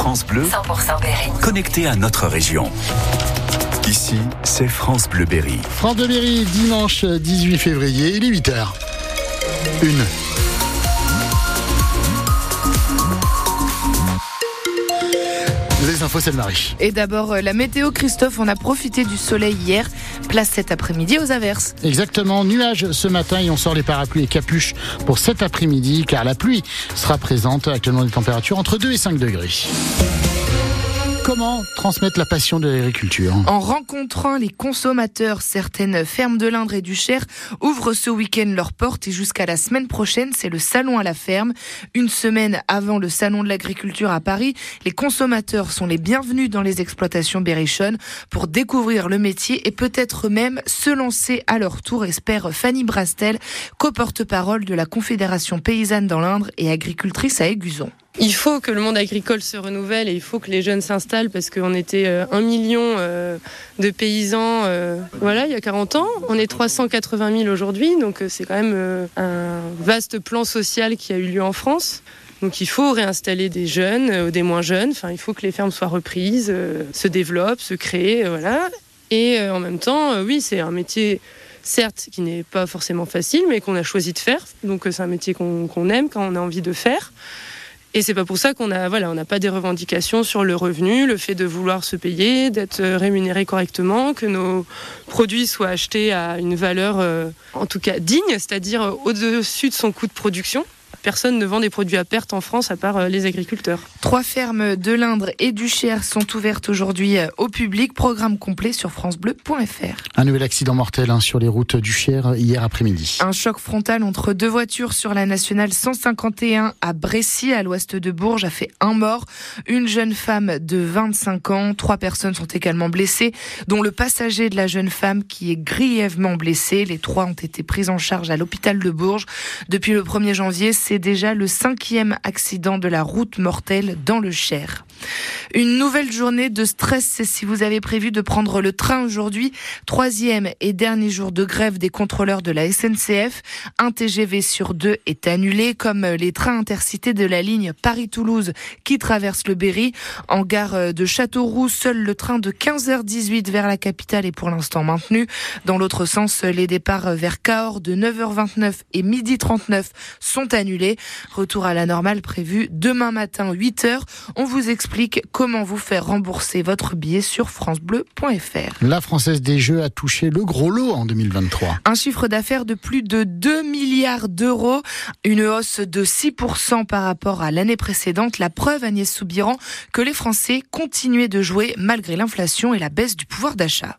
France Bleu, 100% Berry. connecté à notre région. Ici, c'est France Bleu Berry. France de Berry, dimanche 18 février, il est 8h. Une. Les infos, c'est. Et d'abord, euh, la météo, Christophe, on a profité du soleil hier. Place cet après-midi aux averses. Exactement, nuages ce matin et on sort les parapluies et capuches pour cet après-midi car la pluie sera présente. Actuellement, des températures entre 2 et 5 degrés. Comment transmettre la passion de l'agriculture? En rencontrant les consommateurs, certaines fermes de l'Indre et du Cher ouvrent ce week-end leurs portes et jusqu'à la semaine prochaine, c'est le salon à la ferme. Une semaine avant le salon de l'agriculture à Paris, les consommateurs sont les bienvenus dans les exploitations berrichonnes pour découvrir le métier et peut-être même se lancer à leur tour, espère Fanny Brastel, co-porte-parole de la Confédération paysanne dans l'Indre et agricultrice à Aiguzon. Il faut que le monde agricole se renouvelle et il faut que les jeunes s'installent parce qu'on était euh, un million euh, de paysans euh, voilà, il y a 40 ans. On est 380 000 aujourd'hui, donc c'est quand même un vaste plan social qui a eu lieu en France. Donc il faut réinstaller des jeunes, euh, des moins jeunes. Enfin, il faut que les fermes soient reprises, se développent, se créent, voilà. Et en même temps, oui, c'est un métier certes qui n'est pas forcément facile, mais qu'on a choisi de faire. Donc c'est un métier qu'on qu'on aime, quand on a envie de faire. Et c'est pas pour ça qu'on a, voilà, n'a pas des revendications sur le revenu, le fait de vouloir se payer, d'être euh, rémunéré correctement, que nos produits soient achetés à une valeur, euh, en tout cas digne, c'est-à-dire euh, au-dessus de son coût de production. Personne ne vend des produits à perte en France à part euh, les agriculteurs. Trois fermes de l'Indre et du Cher sont ouvertes aujourd'hui euh, au public. Programme complet sur francebleu.fr. Un nouvel accident mortel hein, sur les routes du Cher hier après-midi. Un choc frontal entre deux voitures sur la nationale 151 à Brécy, à l'ouest de Bourges, a fait un mort. Une jeune femme de 25 ans. Trois personnes sont également blessées, dont le passager de la jeune femme qui est grièvement blessé. Les trois ont été pris en charge à l'hôpital de Bourges. Depuis le 1er janvier, c'est déjà le cinquième accident de la route mortelle dans le Cher. Une nouvelle journée de stress si vous avez prévu de prendre le train aujourd'hui. Troisième et dernier jour de grève des contrôleurs de la SNCF. Un TGV sur deux est annulé, comme les trains intercités de la ligne Paris-Toulouse qui traverse le Berry. En gare de Châteauroux, seul le train de 15h18 vers la capitale est pour l'instant maintenu. Dans l'autre sens, les départs vers Cahors de 9h29 et midi 39 sont annulés. Retour à la normale prévu demain matin 8h. On vous explique comment vous faire rembourser votre billet sur francebleu.fr. La Française des Jeux a touché le gros lot en 2023. Un chiffre d'affaires de plus de 2 milliards d'euros, une hausse de 6% par rapport à l'année précédente. La preuve, Agnès Soubiran, que les Français continuaient de jouer malgré l'inflation et la baisse du pouvoir d'achat.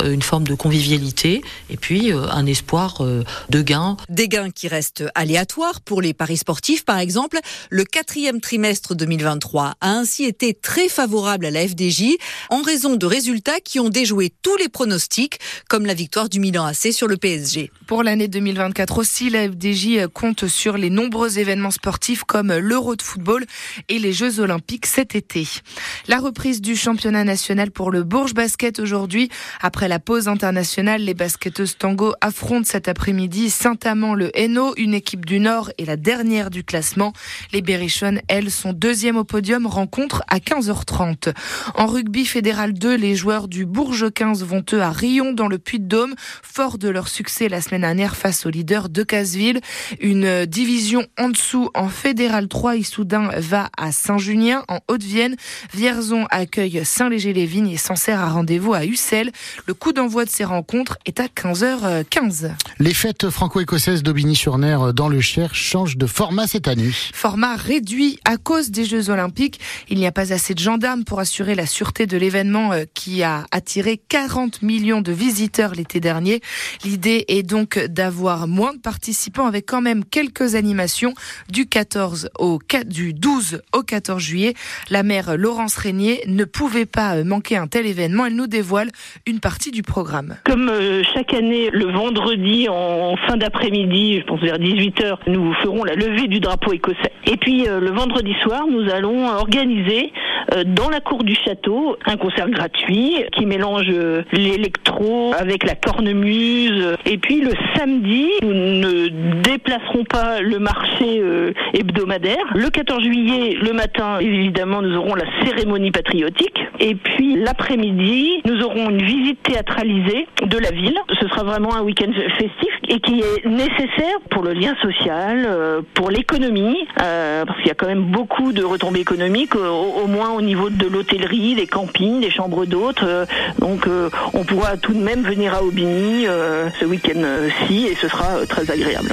euh, une forme de convivialité et puis euh, un espoir euh, de gain. Des gains qui restent aléatoires pour les paris sportifs, par exemple. Le quatrième trimestre 2023 a ainsi été très favorable à la FDJ en raison de résultats qui ont déjoué tous les pronostics, comme la victoire du Milan AC sur le PSG. Pour l'année 2024 aussi, la FDJ compte sur les nombreux événements sportifs comme l'Euro de football et les Jeux Olympiques cet été. La reprise du championnat national pour le Bourges Basket aujourd'hui. Après la pause internationale, les basketteuses tango affrontent cet après-midi Saint-Amand-le Hainaut, une équipe du Nord et la dernière du classement. Les Berrichonnes, elles, sont deuxième au podium, rencontre à 15h30. En rugby fédéral 2, les joueurs du Bourges 15 vont eux à Rion dans le Puy-de-Dôme, fort de leur succès la semaine dernière face au leader de Casseville. Une division en dessous en fédéral 3, Issoudun va à Saint-Junien en Haute-Vienne. Vierzon accueille Saint-Léger-les-Vignes et Sancerre à rendez-vous à Ussel. Le coup d'envoi de ces rencontres est à 15h15. Les fêtes franco-écossaises d'Aubigny-sur-Ner dans le Cher changent de format cette année. Format réduit à cause des Jeux Olympiques. Il n'y a pas assez de gendarmes pour assurer la sûreté de l'événement euh, qui a attiré 40 millions de visiteurs l'été dernier. L'idée est donc d'avoir moins de participants avec quand même quelques animations du 14 au 4, du 12 au 14 juillet. La maire Laurence Régnier ne pouvait pas euh, manquer un tel événement. Elle nous dévoile une partie du programme. Comme euh, chaque année, le vendredi en fin d'après-midi, je pense vers 18h, nous ferons la levée du drapeau écossais. Et puis le vendredi soir, nous allons organiser dans la cour du château un concert gratuit qui mélange l'électro avec la cornemuse. Et puis le samedi, nous ne déplacerons pas le marché euh, hebdomadaire. Le 14 juillet, le matin, évidemment, nous aurons la cérémonie patriotique. Et puis l'après-midi, nous aurons une visite théâtralisée de la ville. Ce sera vraiment un week-end festif et qui est nécessaire pour le lien social, euh, pour l'économie, euh, parce qu'il y a quand même beaucoup de retombées économiques, au moins au niveau de l'hôtellerie, des campings, des chambres d'hôtes. donc on pourra tout de même venir à Aubigny ce week-end-ci et ce sera très agréable.